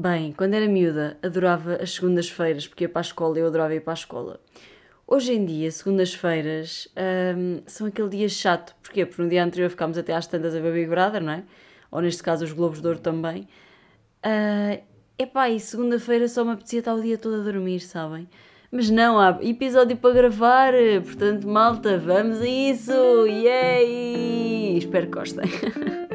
Bem, quando era miúda, adorava as segundas-feiras, porque ia para a escola e eu adorava ir para a escola. Hoje em dia, segundas-feiras hum, são aquele dia chato. Porquê? Porque no dia anterior ficámos até às tantas a ver Big Brother, não é? Ou neste caso os Globos de Ouro também. Uh, epá, e segunda-feira só me apetecia estar o dia todo a dormir, sabem? Mas não, há episódio para gravar, portanto, malta, vamos a isso! Yay! Espero que gostem.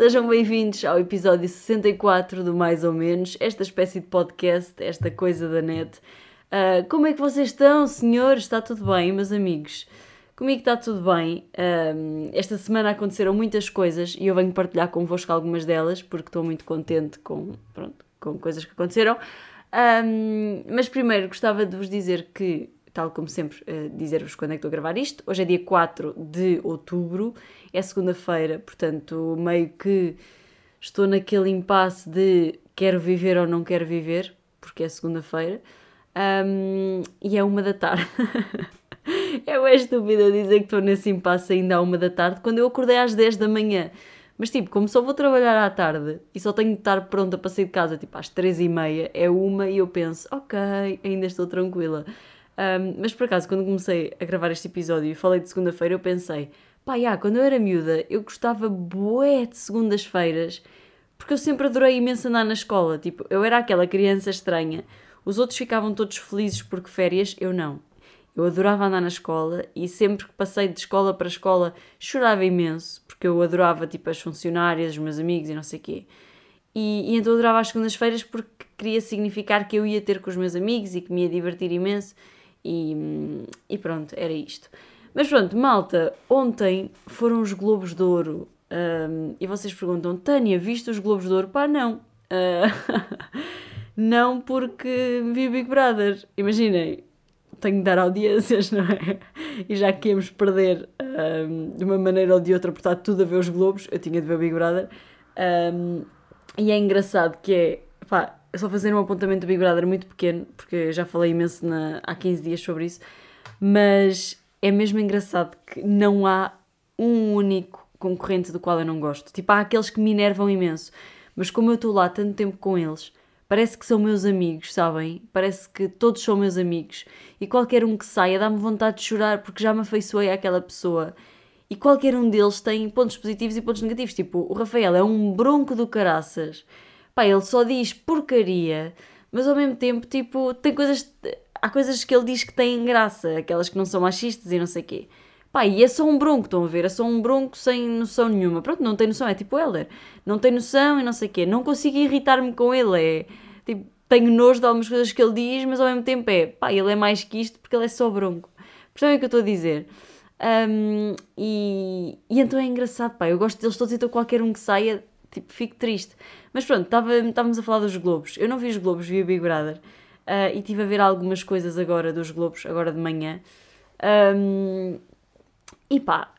Sejam bem-vindos ao episódio 64 do Mais ou Menos, esta espécie de podcast, esta coisa da net. Uh, como é que vocês estão, senhores? Está tudo bem, meus amigos? Comigo está tudo bem. Uh, esta semana aconteceram muitas coisas e eu venho partilhar convosco algumas delas porque estou muito contente com, pronto, com coisas que aconteceram. Um, mas primeiro gostava de vos dizer que tal como sempre, uh, dizer-vos quando é que estou a gravar isto. Hoje é dia 4 de outubro, é segunda-feira, portanto, meio que estou naquele impasse de quero viver ou não quero viver, porque é segunda-feira, um, e é uma da tarde. é bem estúpida dizer que estou nesse impasse ainda à uma da tarde, quando eu acordei às 10 da manhã. Mas tipo, como só vou trabalhar à tarde e só tenho de estar pronta para sair de casa tipo às 3 e meia, é uma e eu penso, ok, ainda estou tranquila. Um, mas por acaso, quando comecei a gravar este episódio e falei de segunda-feira, eu pensei, pá, já, quando eu era miúda, eu gostava bué de segundas-feiras, porque eu sempre adorei imenso andar na escola. Tipo, eu era aquela criança estranha. Os outros ficavam todos felizes porque férias, eu não. Eu adorava andar na escola e sempre que passei de escola para escola chorava imenso, porque eu adorava tipo as funcionárias, os meus amigos e não sei quê. E, e então adorava as segundas-feiras porque queria significar que eu ia ter com os meus amigos e que me ia divertir imenso e, e pronto, era isto. Mas pronto, malta, ontem foram os Globos de Ouro um, e vocês perguntam, Tânia, viste os Globos de Ouro? Pá, não. Uh, não porque vi Big Brother. Imaginem, tenho de dar audiências, não é? E já que íamos perder um, de uma maneira ou de outra por estar tudo a ver os Globos, eu tinha de ver Big Brother. Um, e é engraçado que é, pá, só fazer um apontamento do Big Brother muito pequeno, porque já falei imenso na, há 15 dias sobre isso, mas é mesmo engraçado que não há um único concorrente do qual eu não gosto. Tipo, há aqueles que me enervam imenso, mas como eu estou lá tanto tempo com eles, parece que são meus amigos, sabem? Parece que todos são meus amigos e qualquer um que saia dá-me vontade de chorar porque já me afeiçoei àquela pessoa. E qualquer um deles tem pontos positivos e pontos negativos. Tipo, o Rafael é um bronco do caraças pá, ele só diz porcaria, mas ao mesmo tempo, tipo, tem coisas. Há coisas que ele diz que têm graça, aquelas que não são machistas e não sei o quê. Pá, e é só um bronco, estão a ver? É só um bronco sem noção nenhuma. Pronto, não tem noção, é tipo Heller. Não tem noção e não sei o quê. Não consigo irritar-me com ele. É tipo, tenho nojo de algumas coisas que ele diz, mas ao mesmo tempo é, pá, ele é mais que isto porque ele é só bronco. Percebem o que eu estou a dizer? Um, e, e então é engraçado, pá, eu gosto deles todos, então qualquer um que saia tipo, fico triste. Mas pronto, estávamos a falar dos Globos. Eu não vi os Globos, vi o Big Brother. Uh, e estive a ver algumas coisas agora dos Globos, agora de manhã. Um, e pá,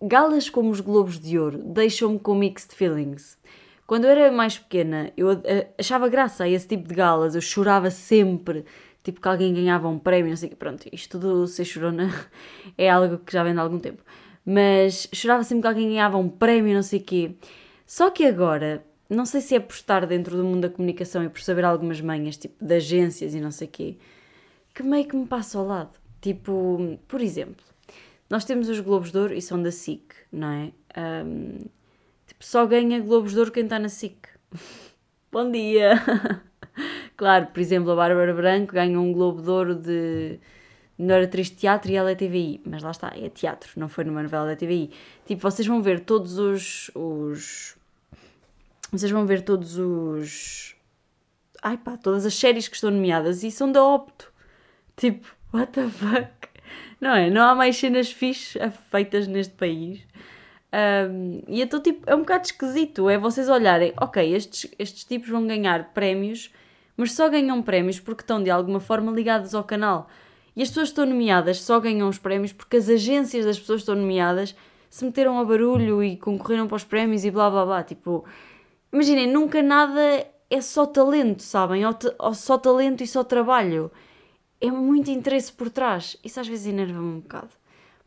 galas como os Globos de Ouro deixam-me com mixed feelings. Quando eu era mais pequena, eu achava graça a esse tipo de galas, eu chorava sempre, tipo que alguém ganhava um prémio, não sei o quê. Pronto, isto tudo ser chorona é algo que já vem de algum tempo. Mas chorava sempre que alguém ganhava um prémio, não sei o quê. Só que agora, não sei se é por estar dentro do mundo da comunicação e por saber algumas manhas, tipo, de agências e não sei o quê, que meio que me passa ao lado. Tipo, por exemplo, nós temos os Globos de Ouro e são da SIC, não é? Um, tipo, só ganha Globos de Ouro quem está na SIC. Bom dia! claro, por exemplo, a Bárbara Branco ganha um Globo de Ouro de melhor atriz de teatro e ela é TVI, mas lá está, é teatro, não foi numa novela da TVI. Tipo, vocês vão ver todos os, os vocês vão ver todos os ai pá, todas as séries que estão nomeadas e são da Opto. Tipo, what the fuck? Não é? Não há mais cenas fixes feitas neste país. Um, e então, tipo, é um bocado esquisito. É vocês olharem, ok, estes, estes tipos vão ganhar prémios, mas só ganham prémios porque estão de alguma forma ligados ao canal. E as pessoas que estão nomeadas só ganham os prémios porque as agências das pessoas que estão nomeadas se meteram ao barulho e concorreram para os prémios e blá blá blá. Tipo, imaginem, nunca nada é só talento, sabem? Ou, ou só talento e só trabalho. É muito interesse por trás. Isso às vezes enerva-me um bocado.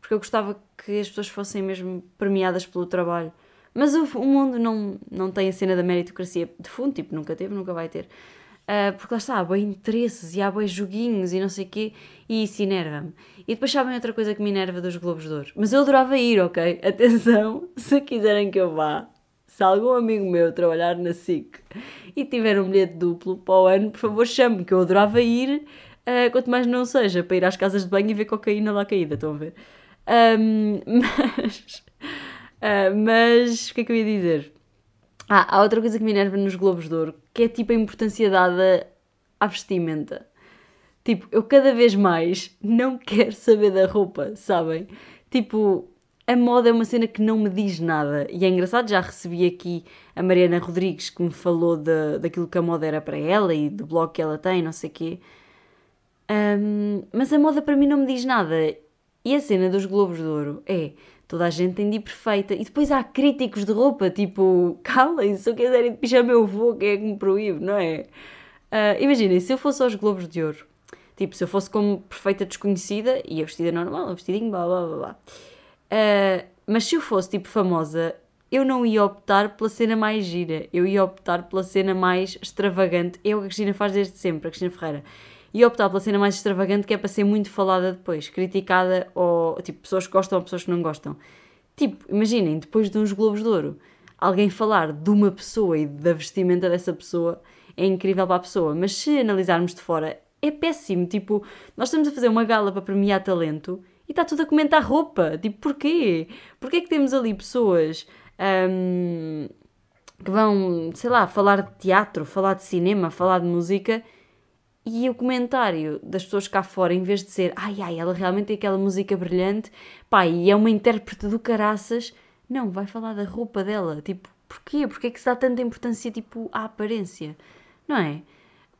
Porque eu gostava que as pessoas fossem mesmo premiadas pelo trabalho. Mas o mundo não, não tem a cena da meritocracia de fundo, tipo, nunca teve, nunca vai ter. Uh, porque lá está, há bem interesses e há bem joguinhos e não sei o quê, e isso enerva-me. E depois sabem outra coisa que me enerva dos Globos de Ouro. Mas eu adorava ir, ok? Atenção, se quiserem que eu vá, se algum amigo meu trabalhar na SIC e tiver um bilhete duplo para o ano, por favor chame-me, que eu adorava ir, uh, quanto mais não seja, para ir às casas de banho e ver cocaína lá caída, estão a ver? Um, mas, uh, mas, o que é que eu ia dizer? Ah, há outra coisa que me enerva nos Globos de Ouro, que é tipo a importância dada à vestimenta. Tipo, eu cada vez mais não quero saber da roupa, sabem? Tipo, a moda é uma cena que não me diz nada. E é engraçado, já recebi aqui a Mariana Rodrigues que me falou de, daquilo que a moda era para ela e do blog que ela tem, não sei o quê. Um, mas a moda para mim não me diz nada. E a cena dos Globos de Ouro é toda a gente tem de ir perfeita. E depois há críticos de roupa, tipo, calem-se, se eu quiser ir de pijama eu vou, quem é que me proíbe, não é? Uh, Imaginem, se eu fosse aos Globos de Ouro, tipo, se eu fosse como perfeita desconhecida, ia vestida normal, vestidinho, blá blá blá blá. Uh, mas se eu fosse tipo famosa, eu não ia optar pela cena mais gira, eu ia optar pela cena mais extravagante. É o que a Cristina faz desde sempre, a Cristina Ferreira. Ia optar pela cena mais extravagante que é para ser muito falada depois, criticada ou tipo pessoas que gostam ou pessoas que não gostam. Tipo, imaginem, depois de uns Globos de Ouro, alguém falar de uma pessoa e da vestimenta dessa pessoa é incrível para a pessoa, mas se analisarmos de fora, é péssimo. Tipo, nós estamos a fazer uma gala para premiar talento e está tudo a comentar roupa. Tipo, porquê? Porquê é que temos ali pessoas um, que vão, sei lá, falar de teatro, falar de cinema, falar de música e o comentário das pessoas cá fora, em vez de ser ai ai, ela realmente tem aquela música brilhante, pá, e é uma intérprete do caraças, não, vai falar da roupa dela. Tipo, porquê? Porquê é que se dá tanta importância, tipo, à aparência? Não é?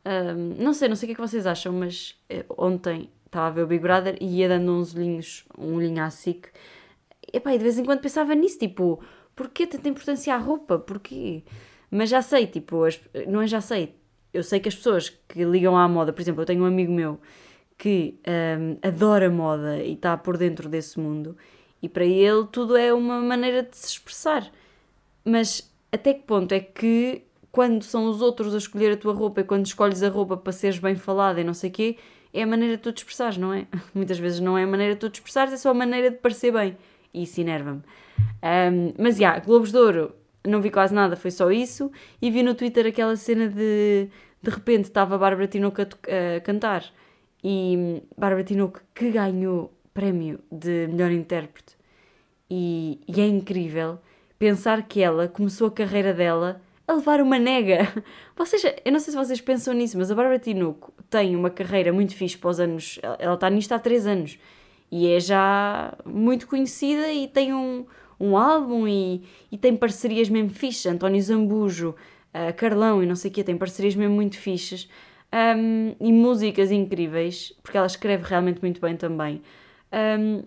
Um, não sei, não sei o que é que vocês acham, mas eh, ontem estava a ver o Big Brother e ia dando uns olhinhos, um olhinho à SIC. Pá, e de vez em quando pensava nisso, tipo, porquê tanta importância à roupa? Porquê? Mas já sei, tipo, as, não é já sei. Eu sei que as pessoas que ligam à moda, por exemplo, eu tenho um amigo meu que um, adora moda e está por dentro desse mundo e para ele tudo é uma maneira de se expressar. Mas até que ponto é que quando são os outros a escolher a tua roupa e quando escolhes a roupa para seres bem falada e não sei o quê, é a maneira de tu te expressares, não é? Muitas vezes não é a maneira de tu te expressares, é só a maneira de parecer bem. E isso enerva-me. Um, mas, já, yeah, Globos de Ouro, não vi quase nada, foi só isso. E vi no Twitter aquela cena de... De repente estava a Bárbara Tinoco a, a cantar. E Bárbara Tinoco que ganhou prémio de melhor intérprete. E, e é incrível pensar que ela começou a carreira dela a levar uma nega. Vocês, eu não sei se vocês pensam nisso, mas a Bárbara Tinoco tem uma carreira muito fixe para os anos. Ela está nisto há 3 anos e é já muito conhecida e tem um, um álbum e, e tem parcerias mesmo fixes. António Zambujo, uh, Carlão e não sei o quê, tem parcerias mesmo muito fixes. Um, e músicas incríveis, porque ela escreve realmente muito bem também. Um,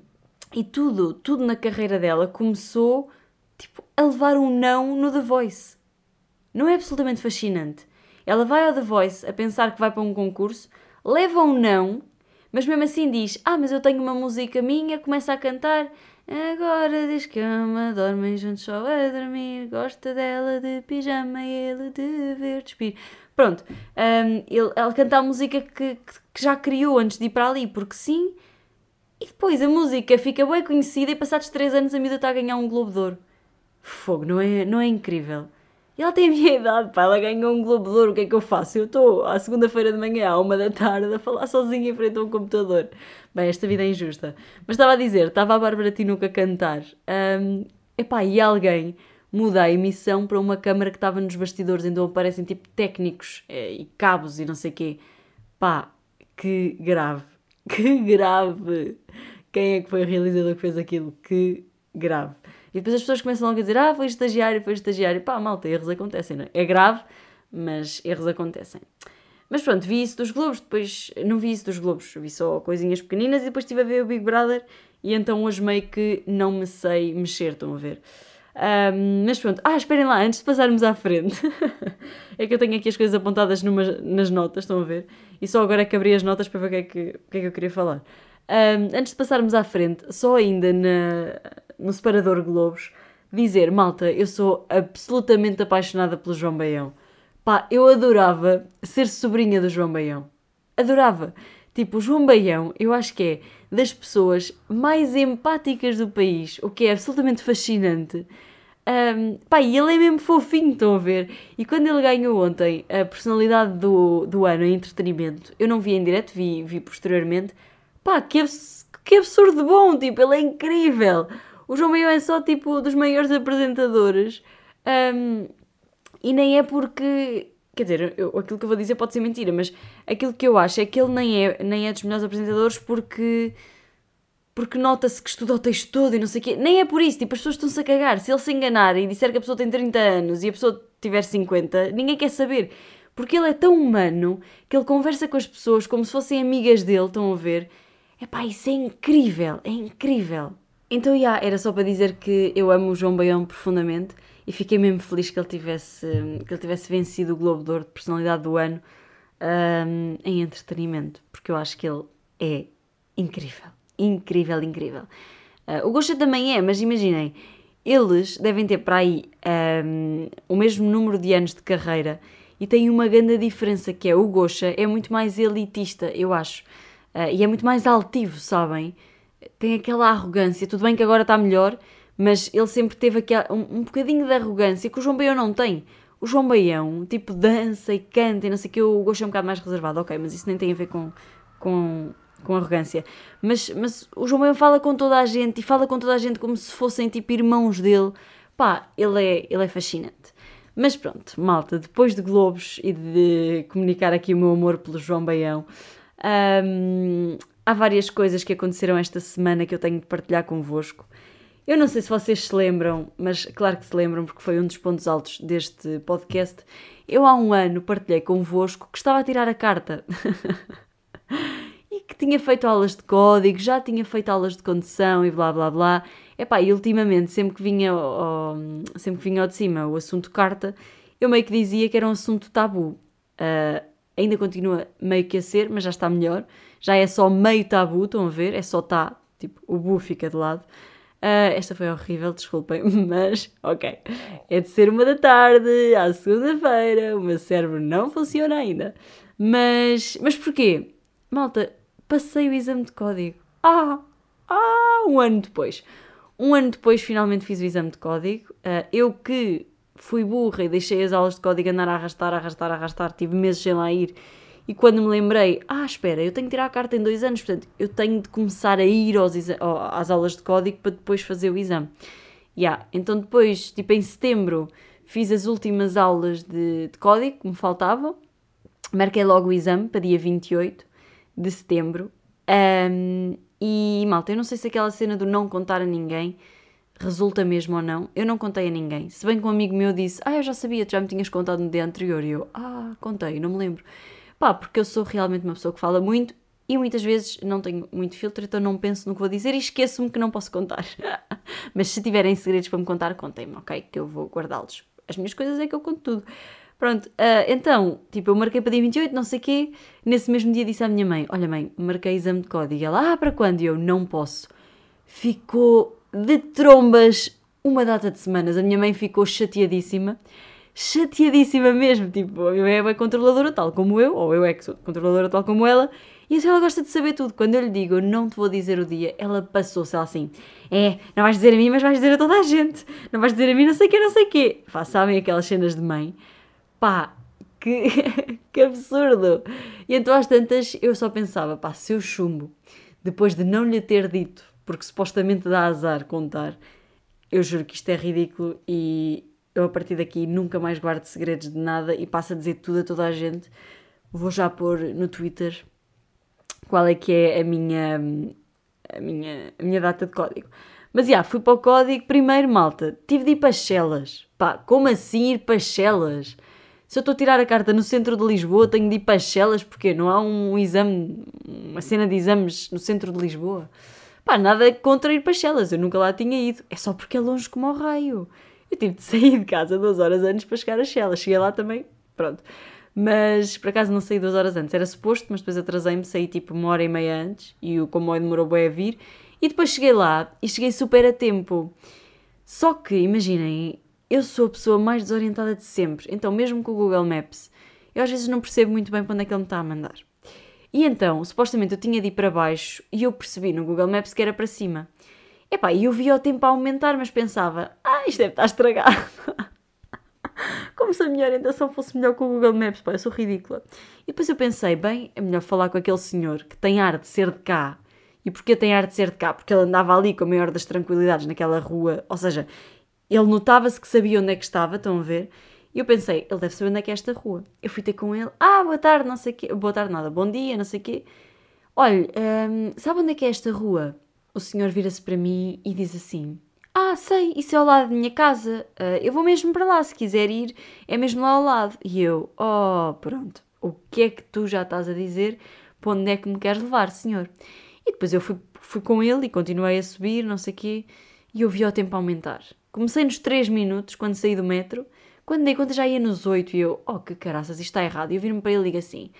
e tudo, tudo na carreira dela começou tipo, a levar um não no The Voice. Não é absolutamente fascinante? Ela vai ao The Voice a pensar que vai para um concurso, leva um não, mas mesmo assim diz: Ah, mas eu tenho uma música minha, começa a cantar. Agora diz que ama, dormem juntos só a dormir, gosta dela de pijama e ele de ver despir. Pronto, um, ele, ela canta a música que, que, já criou antes de ir para ali, porque sim, e depois a música fica bem conhecida e passados 3 anos a miúda está a ganhar um Globo de Ouro. Fogo, não é, não é incrível? E ela tem a minha idade, pá, ela ganhou um Globo de Ouro, o que é que eu faço? Eu estou à segunda-feira de manhã, à uma da tarde, a falar sozinha em frente a um computador. Bem, esta vida é injusta. Mas estava a dizer, estava a Bárbara Tinuca a cantar. Um, epá, e alguém muda a emissão para uma câmara que estava nos bastidores, então aparecem tipo técnicos é, e cabos e não sei o quê. Pá, que grave. Que grave. Quem é que foi o realizador que fez aquilo? Que grave. E depois as pessoas começam logo a dizer: Ah, foi estagiário, foi estagiário. Pá, malta, erros acontecem, não é? É grave, mas erros acontecem. Mas pronto, vi isso dos Globos, depois não vi isso dos Globos, vi só coisinhas pequeninas e depois estive a ver o Big Brother e então hoje meio que não me sei mexer, estão a ver. Um, mas pronto, ah, esperem lá, antes de passarmos à frente, é que eu tenho aqui as coisas apontadas numa, nas notas, estão a ver? E só agora é que abri as notas para ver o que é que, que, é que eu queria falar. Um, antes de passarmos à frente, só ainda na, no separador Globos, dizer, malta, eu sou absolutamente apaixonada pelo João Baião. Pá, eu adorava ser sobrinha do João Baião. Adorava. Tipo, o João Baião, eu acho que é das pessoas mais empáticas do país, o que é absolutamente fascinante. Um, pá, e ele é mesmo fofinho, estão a ver? E quando ele ganhou ontem a personalidade do, do ano em entretenimento, eu não vi em direto, vi, vi posteriormente. Pá, que, que absurdo bom, tipo, ele é incrível. O João Baião é só, tipo, dos maiores apresentadores. Um, e nem é porque. Quer dizer, eu, aquilo que eu vou dizer pode ser mentira, mas aquilo que eu acho é que ele nem é, nem é dos melhores apresentadores porque. Porque nota-se que estuda o texto todo e não sei o quê. Nem é por isso, tipo, as pessoas estão-se a cagar. Se ele se enganar e disser que a pessoa tem 30 anos e a pessoa tiver 50, ninguém quer saber. Porque ele é tão humano que ele conversa com as pessoas como se fossem amigas dele, estão a ver? Epá, isso é incrível, é incrível. Então, yeah, era só para dizer que eu amo o João Baião profundamente e fiquei mesmo feliz que ele tivesse, que ele tivesse vencido o Globo de Ouro de Personalidade do Ano um, em entretenimento, porque eu acho que ele é incrível, incrível, incrível. Uh, o Gosha também é, mas imaginem, eles devem ter para aí um, o mesmo número de anos de carreira e têm uma grande diferença que é o Gosha é muito mais elitista, eu acho, uh, e é muito mais altivo, sabem? Tem aquela arrogância, tudo bem que agora está melhor, mas ele sempre teve aquele, um, um bocadinho de arrogância que o João Baião não tem. O João Baião, tipo, dança e canta e não sei o que, eu gosto um bocado mais reservado, ok, mas isso nem tem a ver com, com, com arrogância. Mas, mas o João Baião fala com toda a gente e fala com toda a gente como se fossem, tipo, irmãos dele. Pá, ele é, ele é fascinante. Mas pronto, malta, depois de Globos e de comunicar aqui o meu amor pelo João Baião, hum, há várias coisas que aconteceram esta semana que eu tenho de partilhar convosco. Eu não sei se vocês se lembram, mas claro que se lembram, porque foi um dos pontos altos deste podcast. Eu há um ano partilhei convosco que estava a tirar a carta. e que tinha feito aulas de código, já tinha feito aulas de condução e blá blá blá. Epá, e ultimamente, sempre que, vinha ao, sempre que vinha ao de cima o assunto carta, eu meio que dizia que era um assunto tabu. Uh, ainda continua meio que a ser, mas já está melhor. Já é só meio tabu, estão a ver? É só tá, tipo, o bu fica de lado. Uh, esta foi horrível, desculpem, mas ok. É de ser uma da tarde, à segunda-feira, o meu cérebro não funciona ainda. Mas, mas porquê? Malta, passei o exame de código. Ah! Ah! Um ano depois. Um ano depois finalmente fiz o exame de código. Uh, eu que fui burra e deixei as aulas de código andar a arrastar, arrastar, arrastar, tive meses sem lá ir e quando me lembrei, ah, espera, eu tenho que tirar a carta em dois anos, portanto, eu tenho de começar a ir aos às aulas de código para depois fazer o exame. Yeah. Então, depois, tipo em setembro, fiz as últimas aulas de, de código que me faltavam, marquei logo o exame para dia 28 de setembro. Um, e malta, eu não sei se aquela cena do não contar a ninguém resulta mesmo ou não. Eu não contei a ninguém. Se bem que um amigo meu disse, ah, eu já sabia, tu já me tinhas contado no dia anterior. E eu, ah, contei, não me lembro. Pá, porque eu sou realmente uma pessoa que fala muito e muitas vezes não tenho muito filtro, então não penso no que vou dizer e esqueço-me que não posso contar. Mas se tiverem segredos para me contar, contem-me, ok? Que eu vou guardá-los. As minhas coisas é que eu conto tudo. Pronto, uh, então, tipo, eu marquei para dia 28, não sei o quê. Nesse mesmo dia disse à minha mãe: Olha, mãe, marquei exame de código. E ela, ah, para quando? E eu, não posso. Ficou de trombas uma data de semanas. A minha mãe ficou chateadíssima chateadíssima mesmo. Tipo, é controladora tal como eu, ou eu é que sou controladora tal como ela, e assim ela gosta de saber tudo. Quando eu lhe digo, eu não te vou dizer o dia, ela passou-se assim: é, não vais dizer a mim, mas vais dizer a toda a gente. Não vais dizer a mim, não sei o quê, não sei o quê. Pá, sabem aquelas cenas de mãe? Pá, que, que absurdo! E então às tantas eu só pensava, pá, se eu chumbo, depois de não lhe ter dito, porque supostamente dá azar contar, eu juro que isto é ridículo e eu a partir daqui nunca mais guardo segredos de nada e passo a dizer tudo a toda a gente. Vou já pôr no Twitter qual é que é a minha, a minha, a minha data de código. Mas já, yeah, fui para o código primeiro, malta. Tive de ir para Chelas. Pá, como assim ir para Chelas? Se eu estou a tirar a carta no centro de Lisboa, tenho de ir para Chelas, porque não há um exame, uma cena de exames no centro de Lisboa. Pá, nada contra ir para Chelas, eu nunca lá tinha ido. É só porque é longe como ao raio. Eu tive de sair de casa duas horas antes para chegar a Chelas. Cheguei lá também, pronto. Mas por acaso não saí duas horas antes, era suposto, mas depois atrasei-me, saí tipo uma hora e meia antes e o comboio demorou bem a vir. E depois cheguei lá e cheguei super a tempo. Só que, imaginem, eu sou a pessoa mais desorientada de sempre, então mesmo com o Google Maps, eu às vezes não percebo muito bem para onde é que ele me está a mandar. E então, supostamente eu tinha de ir para baixo e eu percebi no Google Maps que era para cima. Epá, e eu via o tempo a aumentar, mas pensava, ah, isto deve estar estragado. Como se a minha orientação fosse melhor que o Google Maps, pá, eu sou ridícula. E depois eu pensei, bem, é melhor falar com aquele senhor que tem ar de ser de cá. E porquê tem ar de ser de cá? Porque ele andava ali com a maior das tranquilidades naquela rua, ou seja, ele notava-se que sabia onde é que estava, estão a ver? E eu pensei, ele deve saber onde é que é esta rua. Eu fui ter com ele, ah, boa tarde, não sei o quê, boa tarde nada, bom dia, não sei o quê. Olha, hum, sabe onde é que é esta rua? O senhor vira-se para mim e diz assim, ah, sei, isso é ao lado da minha casa, uh, eu vou mesmo para lá, se quiser ir, é mesmo lá ao lado. E eu, oh, pronto, o que é que tu já estás a dizer? Para onde é que me queres levar, senhor? E depois eu fui, fui com ele e continuei a subir, não sei o quê, e eu vi o tempo aumentar. Comecei nos 3 minutos, quando saí do metro, quando dei conta já ia nos 8 e eu, oh que caraças, isto está errado. E eu viro-me para ele e digo assim: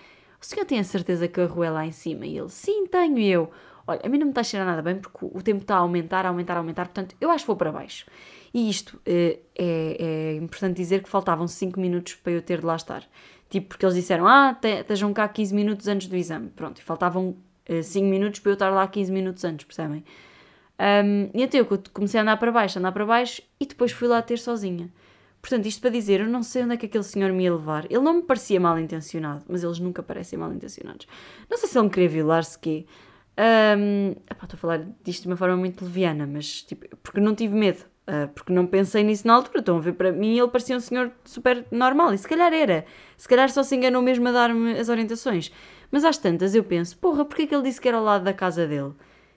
O senhor tem a certeza que a rua é lá em cima? E ele, sim, tenho. E eu, olha, a mim não me está a cheirar nada bem porque o tempo está a aumentar, a aumentar, a aumentar, portanto eu acho que vou para baixo. E isto é, é, é importante dizer que faltavam 5 minutos para eu ter de lá estar. Tipo, porque eles disseram, ah, estejam cá 15 minutos antes do exame. Pronto, e faltavam 5 uh, minutos para eu estar lá 15 minutos antes, percebem? Um, e então eu comecei a andar para baixo, andar para baixo e depois fui lá ter sozinha. Portanto, isto para dizer, eu não sei onde é que aquele senhor me ia levar. Ele não me parecia mal intencionado, mas eles nunca parecem mal intencionados. Não sei se ele me queria violar, se quê. Um, estou a falar disto de uma forma muito leviana, mas tipo, porque não tive medo, uh, porque não pensei nisso na altura. Estão a ver, para mim ele parecia um senhor super normal, e se calhar era. Se calhar só se enganou mesmo a dar-me as orientações. Mas às tantas eu penso, porra, porquê que ele disse que era ao lado da casa dele?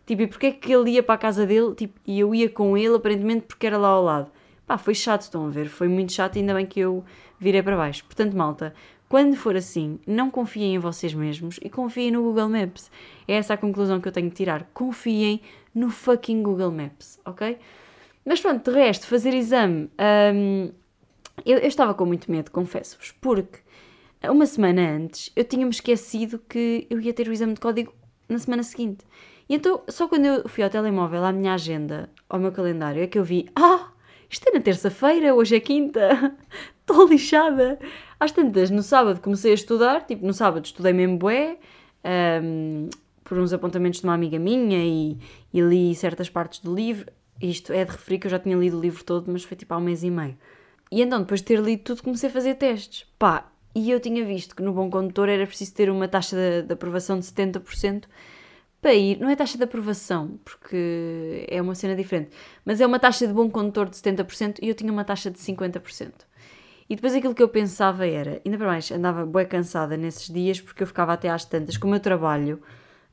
Tipo, e porquê que ele ia para a casa dele tipo, e eu ia com ele aparentemente porque era lá ao lado? Pá, foi chato, estão a ver? Foi muito chato, ainda bem que eu virei para baixo. Portanto, malta, quando for assim, não confiem em vocês mesmos e confiem no Google Maps. É essa a conclusão que eu tenho que tirar. Confiem no fucking Google Maps, ok? Mas pronto, de resto, fazer exame. Hum, eu, eu estava com muito medo, confesso-vos, porque uma semana antes eu tinha-me esquecido que eu ia ter o exame de código na semana seguinte. E então, só quando eu fui ao telemóvel, à minha agenda, ao meu calendário, é que eu vi: ah, isto é na terça-feira, hoje é quinta, estou lixada. Às tantas, no sábado comecei a estudar, tipo, no sábado estudei mesmo bué, um, por uns apontamentos de uma amiga minha e, e, li certas partes do livro. Isto é de referir que eu já tinha lido o livro todo, mas foi tipo há um mês e meio. E então, depois de ter lido tudo, comecei a fazer testes. Pá, e eu tinha visto que no Bom Condutor era preciso ter uma taxa de, de aprovação de 70% para ir, não é taxa de aprovação, porque é uma cena diferente, mas é uma taxa de bom condutor de 70% e eu tinha uma taxa de 50%. E depois aquilo que eu pensava era, ainda para mais, andava bem cansada nesses dias porque eu ficava até às tantas com o meu trabalho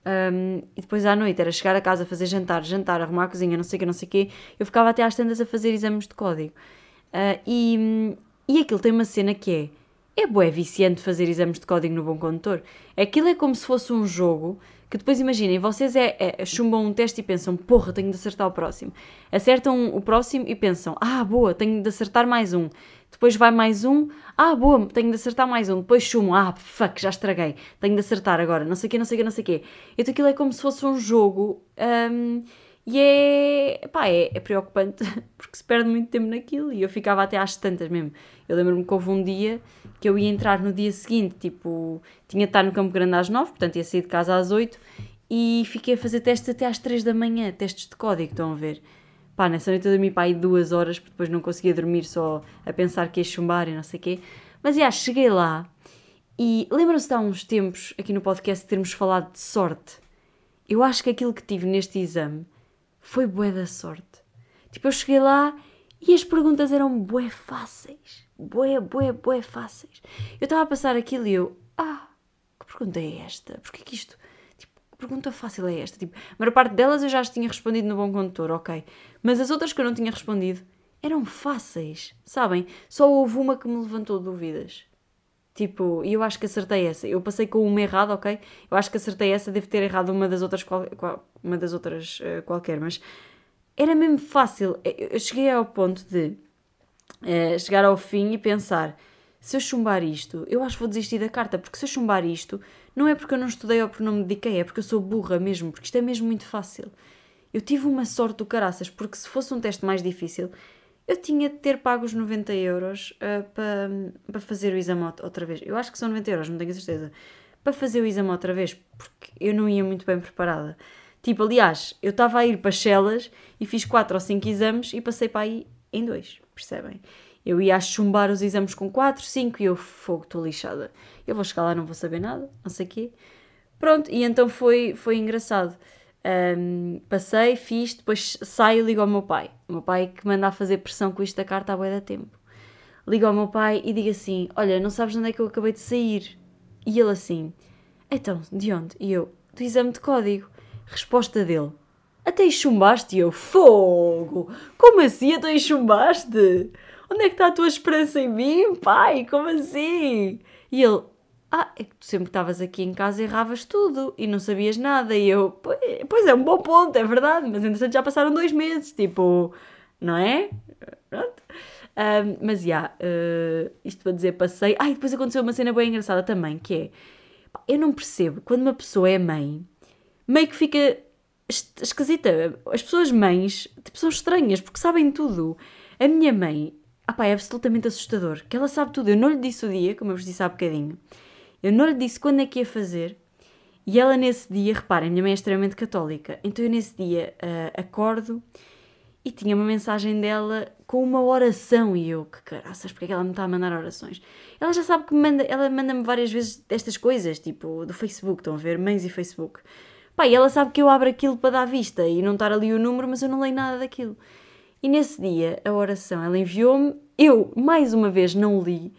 um, e depois à noite era chegar a casa, fazer jantar, jantar, arrumar a cozinha, não sei o que, não sei o que, eu ficava até às tantas a fazer exames de código. Uh, e, e aquilo tem uma cena que é, é bué viciante fazer exames de código no Bom Condutor. Aquilo é como se fosse um jogo que depois imaginem, vocês é, é, chumbam um teste e pensam, porra, tenho de acertar o próximo. Acertam o próximo e pensam, ah, boa, tenho de acertar mais um. Depois vai mais um, ah, boa, tenho de acertar mais um. Depois chumam, ah, fuck, já estraguei, tenho de acertar agora, não sei o quê, não sei o quê, não sei o quê. Então aquilo é como se fosse um jogo um, e é, pá, é, é preocupante porque se perde muito tempo naquilo e eu ficava até às tantas mesmo. Eu lembro-me que houve um dia que eu ia entrar no dia seguinte, tipo, tinha de estar no Campo Grande às 9, portanto ia sair de casa às 8 e fiquei a fazer testes até às 3 da manhã, testes de código, estão a ver? Pá, nessa noite eu dormi para aí duas horas, porque depois não conseguia dormir só a pensar que ia chumbar e não sei o quê. Mas, já, cheguei lá e lembram-se de há uns tempos, aqui no podcast, termos falado de sorte. Eu acho que aquilo que tive neste exame foi bué da sorte. Tipo, eu cheguei lá e as perguntas eram bué fáceis bué, bué, bué fáceis. Eu estava a passar aquilo e eu, ah, que pergunta é esta? Porquê que isto, tipo, que pergunta fácil é esta? Tipo, a maior parte delas eu já as tinha respondido no Bom Condutor, ok. Mas as outras que eu não tinha respondido eram fáceis, sabem? Só houve uma que me levantou dúvidas. Tipo, e eu acho que acertei essa. Eu passei com uma errada, ok? Eu acho que acertei essa, devo ter errado uma das outras, qual, qual, uma das outras uh, qualquer, mas era mesmo fácil. Eu cheguei ao ponto de uh, chegar ao fim e pensar: se eu chumbar isto, eu acho que vou desistir da carta, porque se eu chumbar isto, não é porque eu não estudei ou porque não me dediquei, é porque eu sou burra mesmo, porque isto é mesmo muito fácil. Eu tive uma sorte do caraças, porque se fosse um teste mais difícil, eu tinha de ter pago os 90 euros uh, para, para fazer o exame outra vez. Eu acho que são 90 euros, não tenho certeza. Para fazer o exame outra vez, porque eu não ia muito bem preparada. Tipo, aliás, eu estava a ir para Chelas e fiz 4 ou 5 exames e passei para aí em 2, percebem? Eu ia chumbar os exames com 4, 5 e eu, fogo, estou lixada. Eu vou chegar lá, não vou saber nada, não sei o quê. Pronto, e então foi, foi engraçado. Um, passei, fiz, depois saio e ligo ao meu pai. O meu pai que manda a fazer pressão com isto da carta há boia da tempo. Ligo ao meu pai e digo assim: Olha, não sabes onde é que eu acabei de sair? E ele assim: Então, de onde? E eu: Do exame de código. Resposta dele: Até chumbaste? E eu: Fogo! Como assim até chumbaste? Onde é que está a tua esperança em mim, pai? Como assim? E ele: ah, é que tu sempre estavas aqui em casa erravas tudo e não sabias nada. E eu, pois é, um bom ponto, é verdade, mas entretanto já passaram dois meses, tipo, não é? Pronto. Mas já, yeah, uh, isto para dizer, passei. Ah, e depois aconteceu uma cena bem engraçada também, que é, eu não percebo, quando uma pessoa é mãe, meio que fica esquisita. As pessoas mães, tipo, são estranhas, porque sabem tudo. A minha mãe, ah é absolutamente assustador, que ela sabe tudo. Eu não lhe disse o dia, como eu vos disse há bocadinho. Eu não lhe disse quando é que ia fazer. E ela nesse dia, reparem, minha mãe é extremamente católica, então eu nesse dia uh, acordo e tinha uma mensagem dela com uma oração e eu, que caraças, porque é que ela me está a mandar orações? Ela já sabe que me manda, ela manda-me várias vezes destas coisas, tipo do Facebook, estão a ver, mães e Facebook. Pá, e ela sabe que eu abro aquilo para dar vista e não estar ali o número, mas eu não leio nada daquilo. E nesse dia, a oração, ela enviou-me, eu, mais uma vez, não li,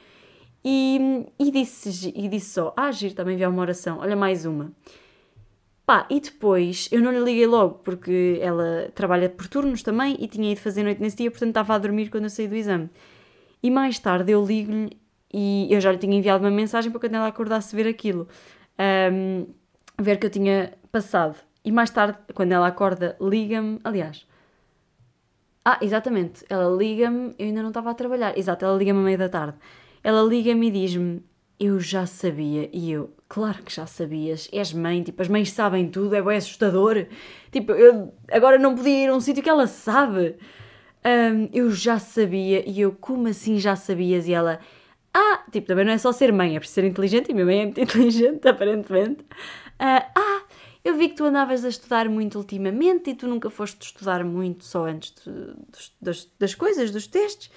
e, e, disse, e disse só: Ah, giro, também enviar uma oração, olha mais uma. Pá, e depois eu não lhe liguei logo porque ela trabalha por turnos também e tinha ido fazer noite nesse dia, portanto estava a dormir quando eu saí do exame. E mais tarde eu ligo-lhe e eu já lhe tinha enviado uma mensagem para quando ela acordasse ver aquilo, um, ver que eu tinha passado. E mais tarde, quando ela acorda, liga-me. Aliás, ah, exatamente, ela liga-me, eu ainda não estava a trabalhar. Exato, ela liga-me à meia da tarde. Ela liga-me e diz-me: Eu já sabia. E eu, claro que já sabias. És mãe, tipo, as mães sabem tudo, é bem assustador. Tipo, eu agora não podia ir a um sítio que ela sabe. Um, eu já sabia. E eu, como assim já sabias? E ela, ah, tipo, também não é só ser mãe, é preciso ser inteligente. E minha mãe é muito inteligente, aparentemente. Uh, ah, eu vi que tu andavas a estudar muito ultimamente e tu nunca foste estudar muito só antes de, das, das coisas, dos testes.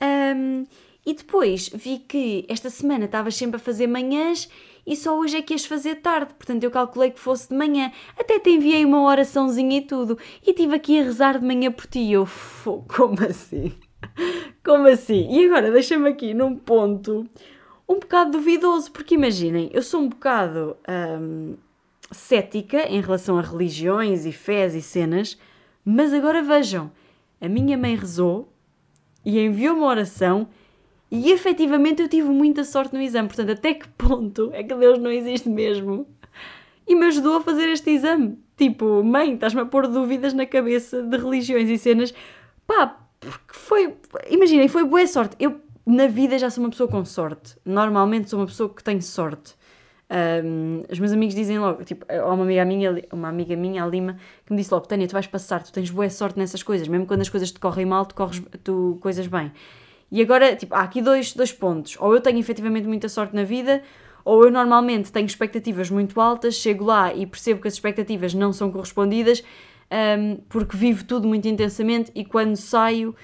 Um, e depois vi que esta semana estavas sempre a fazer manhãs e só hoje é que ias fazer tarde, portanto eu calculei que fosse de manhã. Até te enviei uma oraçãozinha e tudo. E estive aqui a rezar de manhã por ti. E eu, como assim? Como assim? E agora deixa-me aqui num ponto um bocado duvidoso, porque imaginem, eu sou um bocado hum, cética em relação a religiões e fés e cenas, mas agora vejam, a minha mãe rezou e enviou uma oração e efetivamente eu tive muita sorte no exame, portanto, até que ponto é que Deus não existe mesmo? E me ajudou a fazer este exame. Tipo, mãe, estás-me a pôr dúvidas na cabeça de religiões e cenas. Pá, porque foi. Imaginem, foi boa sorte. Eu, na vida, já sou uma pessoa com sorte. Normalmente sou uma pessoa que tem sorte. Um, os meus amigos dizem logo, tipo, há uma amiga minha, uma amiga minha, a Lima, que me disse logo: Tânia, tu vais passar, tu tens boa sorte nessas coisas, mesmo quando as coisas te correm mal, tu corres tu coisas bem. E agora, tipo, há aqui dois, dois pontos. Ou eu tenho efetivamente muita sorte na vida, ou eu normalmente tenho expectativas muito altas, chego lá e percebo que as expectativas não são correspondidas, um, porque vivo tudo muito intensamente e quando saio,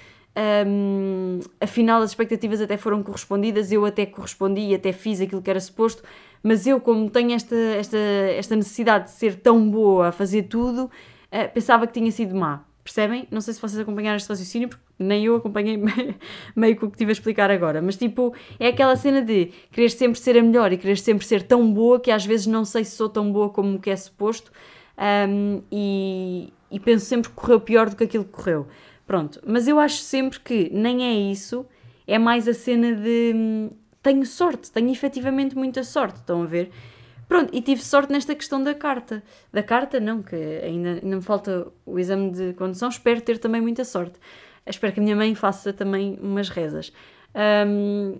um, afinal as expectativas até foram correspondidas, eu até correspondi e até fiz aquilo que era suposto, mas eu, como tenho esta, esta, esta necessidade de ser tão boa a fazer tudo, uh, pensava que tinha sido má. Percebem? Não sei se vocês acompanharam este raciocínio, porque nem eu acompanhei meio que o que estive a explicar agora. Mas, tipo, é aquela cena de querer sempre ser a melhor e querer sempre ser tão boa que às vezes não sei se sou tão boa como que é suposto um, e, e penso sempre que correu pior do que aquilo que correu. Pronto, mas eu acho sempre que nem é isso, é mais a cena de hum, tenho sorte, tenho efetivamente muita sorte, estão a ver? Pronto, e tive sorte nesta questão da carta. Da carta, não, que ainda, ainda me falta o exame de condução, espero ter também muita sorte. Espero que a minha mãe faça também umas rezas. Um,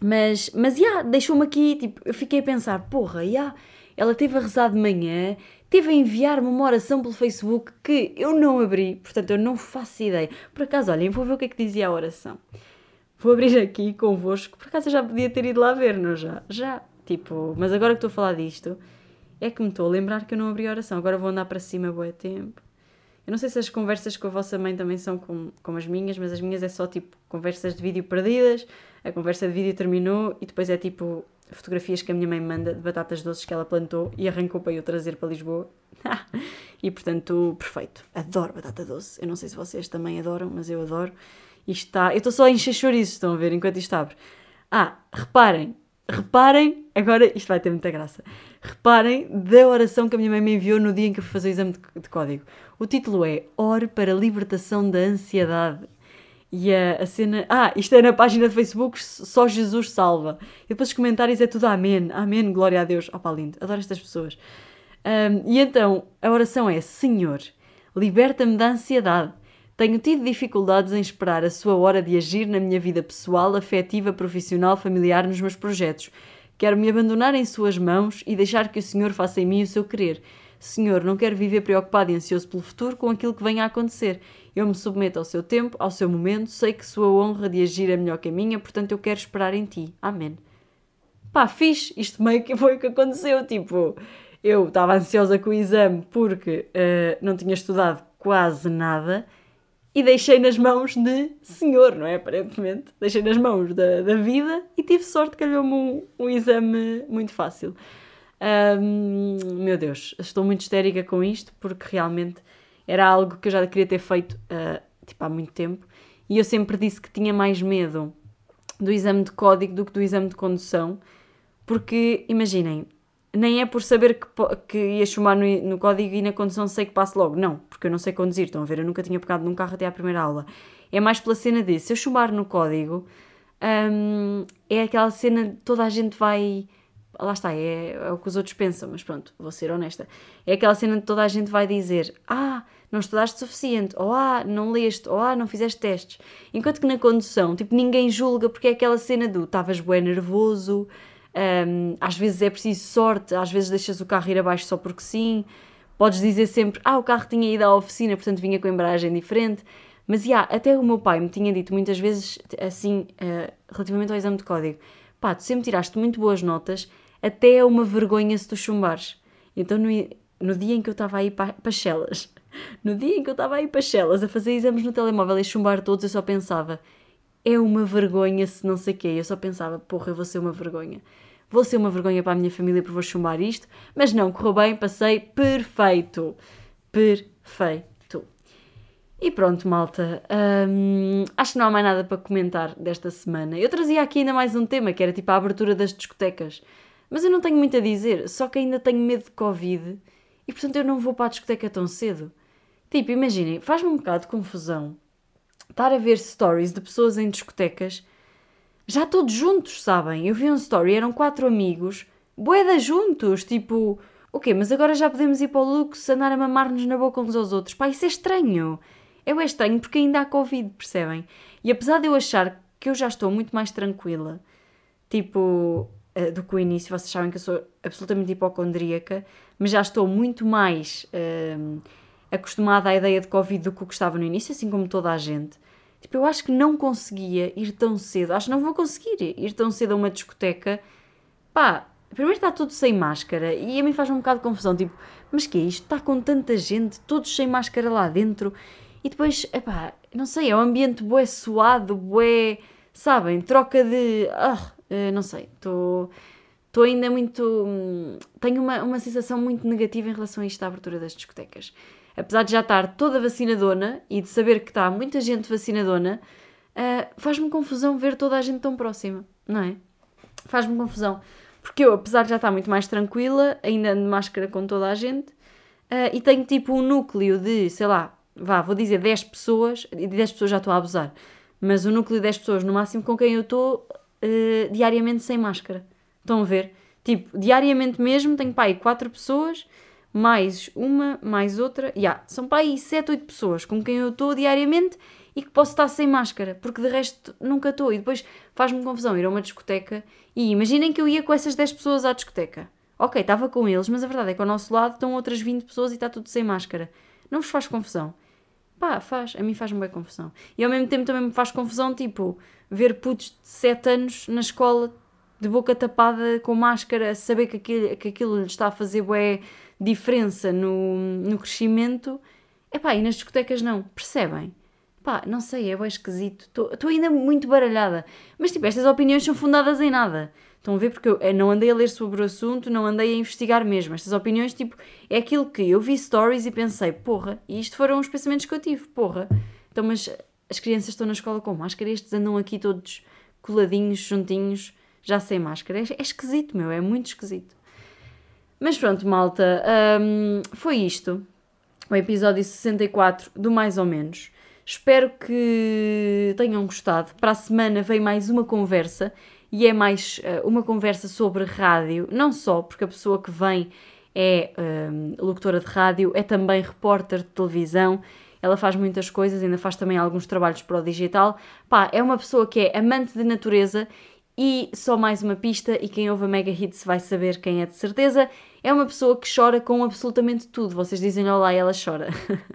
Mas, mas, já, yeah, deixou-me aqui, tipo, eu fiquei a pensar, porra, já, yeah, ela teve a rezar de manhã, teve a enviar-me uma oração pelo Facebook que eu não abri, portanto eu não faço ideia. Por acaso, olhem, vou ver o que é que dizia a oração. Vou abrir aqui convosco, por acaso eu já podia ter ido lá ver, não já? Já, tipo, mas agora que estou a falar disto, é que me estou a lembrar que eu não abri a oração, agora vou andar para cima boa tempo. Eu não sei se as conversas com a vossa mãe também são como, como as minhas, mas as minhas é só tipo conversas de vídeo perdidas, a conversa de vídeo terminou e depois é tipo fotografias que a minha mãe manda de batatas doces que ela plantou e arrancou para eu trazer para Lisboa. e portanto, perfeito. Adoro batata doce. Eu não sei se vocês também adoram, mas eu adoro. Isto está. Eu estou só a encher chouriços, estão a ver, enquanto isto abre. Ah, reparem, reparem, agora isto vai ter muita graça. Reparem da oração que a minha mãe me enviou no dia em que eu fui fazer o exame de, de código. O título é Ore para a libertação da ansiedade. E a, a, cena. Ah, isto é na página de Facebook, só Jesus salva. E depois os comentários é tudo Amém, Amém, glória a Deus. Opa, lindo, adoro estas pessoas. Um, e então, a oração é: Senhor, liberta-me da ansiedade. Tenho tido dificuldades em esperar a sua hora de agir na minha vida pessoal, afetiva, profissional, familiar, nos meus projetos. Quero me abandonar em Suas mãos e deixar que o Senhor faça em mim o seu querer. Senhor, não quero viver preocupado e ansioso pelo futuro com aquilo que venha a acontecer. Eu me submeto ao seu tempo, ao seu momento, sei que sua honra de agir é melhor que a minha, portanto eu quero esperar em ti. Amém. Pá, fiz. Isto meio que foi o que aconteceu. Tipo, eu estava ansiosa com o exame porque uh, não tinha estudado quase nada e deixei nas mãos de Senhor, não é? Aparentemente. Deixei nas mãos da, da vida e tive sorte que calhou-me um, um exame muito fácil. Um, meu Deus, estou muito histérica com isto porque realmente era algo que eu já queria ter feito uh, tipo, há muito tempo e eu sempre disse que tinha mais medo do exame de código do que do exame de condução, porque imaginem, nem é por saber que, que ia chumar no, no, código e na condução sei que passo logo, não, porque eu não sei conduzir, estão a ver? Eu nunca tinha pegado num carro até à primeira aula. É mais pela cena de se eu chumar no código, um, é aquela cena de toda a gente vai lá está, é, é, o que os outros pensam, mas pronto, vou ser honesta. É aquela cena de toda a gente vai dizer: Ah, não estudaste suficiente, ou Ah, não leste, ou Ah, não fizeste testes. Enquanto que na condução, tipo, ninguém julga porque é aquela cena do estavas bué nervoso, um, às vezes é preciso sorte, às vezes deixas o carro ir abaixo só porque sim. Podes dizer sempre: Ah, o carro tinha ido à oficina, portanto vinha com a embragem diferente. Mas, yeah, até o meu pai me tinha dito muitas vezes, assim, uh, relativamente ao exame de código: Pá, tu sempre tiraste muito boas notas até é uma vergonha se tu chumbares. Então, no, no dia em que eu estava aí para, Chelas, no dia em que eu estava aí para Chelas a fazer exames no telemóvel e chumbar todos, eu só pensava, é uma vergonha se não sei o quê. Eu só pensava, porra, eu vou ser uma vergonha. Vou ser uma vergonha para a minha família por vou chumbar isto. Mas não, correu bem, passei perfeito. Perfeito. E pronto, malta. Hum, acho que não há mais nada para comentar desta semana. Eu trazia aqui ainda mais um tema, que era tipo a abertura das discotecas. Mas eu não tenho muito a dizer, só que ainda tenho medo de Covid e portanto eu não vou para a discoteca tão cedo. Tipo, imaginem, faz-me um bocado de confusão estar a ver stories de pessoas em discotecas já todos juntos, sabem? Eu vi um story, eram quatro amigos, boeda juntos, tipo, o quê? Mas agora já podemos ir para o luxo, andar a mamar-nos na boca uns aos outros. Pá, isso é estranho. Eu é estranho porque ainda há Covid, percebem? E apesar de eu achar que eu já estou muito mais tranquila, tipo, uh, do que o início. Vocês sabem que eu sou absolutamente hipocondríaca, mas já estou muito mais uh, acostumada à ideia de Covid do que o que estava no início, assim como toda a gente. Tipo, eu acho que não conseguia ir tão cedo, acho que não vou conseguir ir tão cedo a uma discoteca. Pá, primeiro está tudo sem máscara e a mim faz um bocado de confusão, tipo, mas que é isto? Está com tanta gente, todos sem máscara lá dentro e depois, epá, não sei, é um ambiente bué suado, bué, sabem, troca de, ah, eh, não sei, estou. Ainda muito. Hum, tenho uma, uma sensação muito negativa em relação a isto da abertura das discotecas. Apesar de já estar toda vacinadona e de saber que está muita gente vacinadona, uh, faz-me confusão ver toda a gente tão próxima, não é? Faz-me confusão. Porque eu, apesar de já estar muito mais tranquila, ainda ando de máscara com toda a gente, uh, e tenho tipo um núcleo de, sei lá, vá, vou dizer 10 pessoas, e de 10 pessoas já estou a abusar, mas o núcleo de 10 pessoas no máximo com quem eu estou uh, diariamente sem máscara. Estão a ver? Tipo, diariamente mesmo tenho pai quatro pessoas, mais uma, mais outra. Yeah, são pai sete, oito pessoas com quem eu estou diariamente e que posso estar sem máscara, porque de resto nunca estou. E depois faz-me confusão ir a uma discoteca e imaginem que eu ia com essas 10 pessoas à discoteca. Ok, estava com eles, mas a verdade é que ao nosso lado estão outras 20 pessoas e está tudo sem máscara. Não vos faz confusão? Pá, faz. A mim faz-me bem confusão. E ao mesmo tempo também me faz confusão, tipo, ver putos de 7 anos na escola de boca tapada com máscara, saber que aquilo, que aquilo lhe está a fazer bué diferença no, no crescimento. Epá, e nas discotecas não, percebem? Pá, não sei, é bem esquisito. Estou ainda muito baralhada. Mas tipo, estas opiniões são fundadas em nada. Estão a ver? Porque eu não andei a ler sobre o assunto, não andei a investigar mesmo. Estas opiniões, tipo, é aquilo que eu vi stories e pensei, porra, e isto foram os pensamentos que eu tive, porra. Então, mas as crianças estão na escola com máscara estes andam aqui todos coladinhos, juntinhos, já sem máscara. É, é esquisito, meu, é muito esquisito. Mas pronto, malta, hum, foi isto. O episódio 64 do Mais ou Menos. Espero que tenham gostado. Para a semana vem mais uma conversa e é mais uh, uma conversa sobre rádio, não só porque a pessoa que vem é uh, locutora de rádio, é também repórter de televisão, ela faz muitas coisas, ainda faz também alguns trabalhos para o digital. Pá, é uma pessoa que é amante de natureza e só mais uma pista, e quem ouve a Mega Hits vai saber quem é de certeza. É uma pessoa que chora com absolutamente tudo. Vocês dizem olá e ela chora.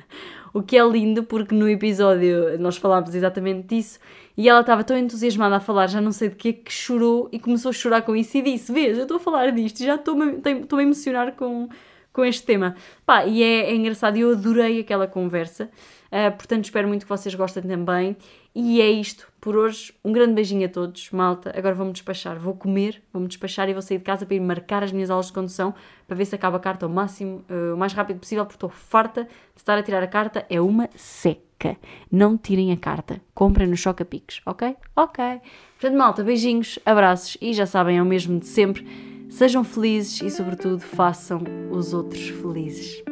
o que é lindo porque no episódio nós falámos exatamente disso e ela estava tão entusiasmada a falar, já não sei de quê, que chorou e começou a chorar com isso e disse: Vês, eu estou a falar disto, já estou-me a emocionar com, com este tema. Pá, e é, é engraçado, eu adorei aquela conversa, uh, portanto espero muito que vocês gostem também. E é isto por hoje. Um grande beijinho a todos, malta. Agora vou-me despachar, vou comer, vou-me despachar e vou sair de casa para ir marcar as minhas aulas de condução para ver se acaba a carta ao máximo, uh, o mais rápido possível, porque estou farta de estar a tirar a carta. É uma seca. Não tirem a carta. Comprem no Choca Pix, ok? Ok. Portanto, malta, beijinhos, abraços e já sabem, é o mesmo de sempre. Sejam felizes e, sobretudo, façam os outros felizes.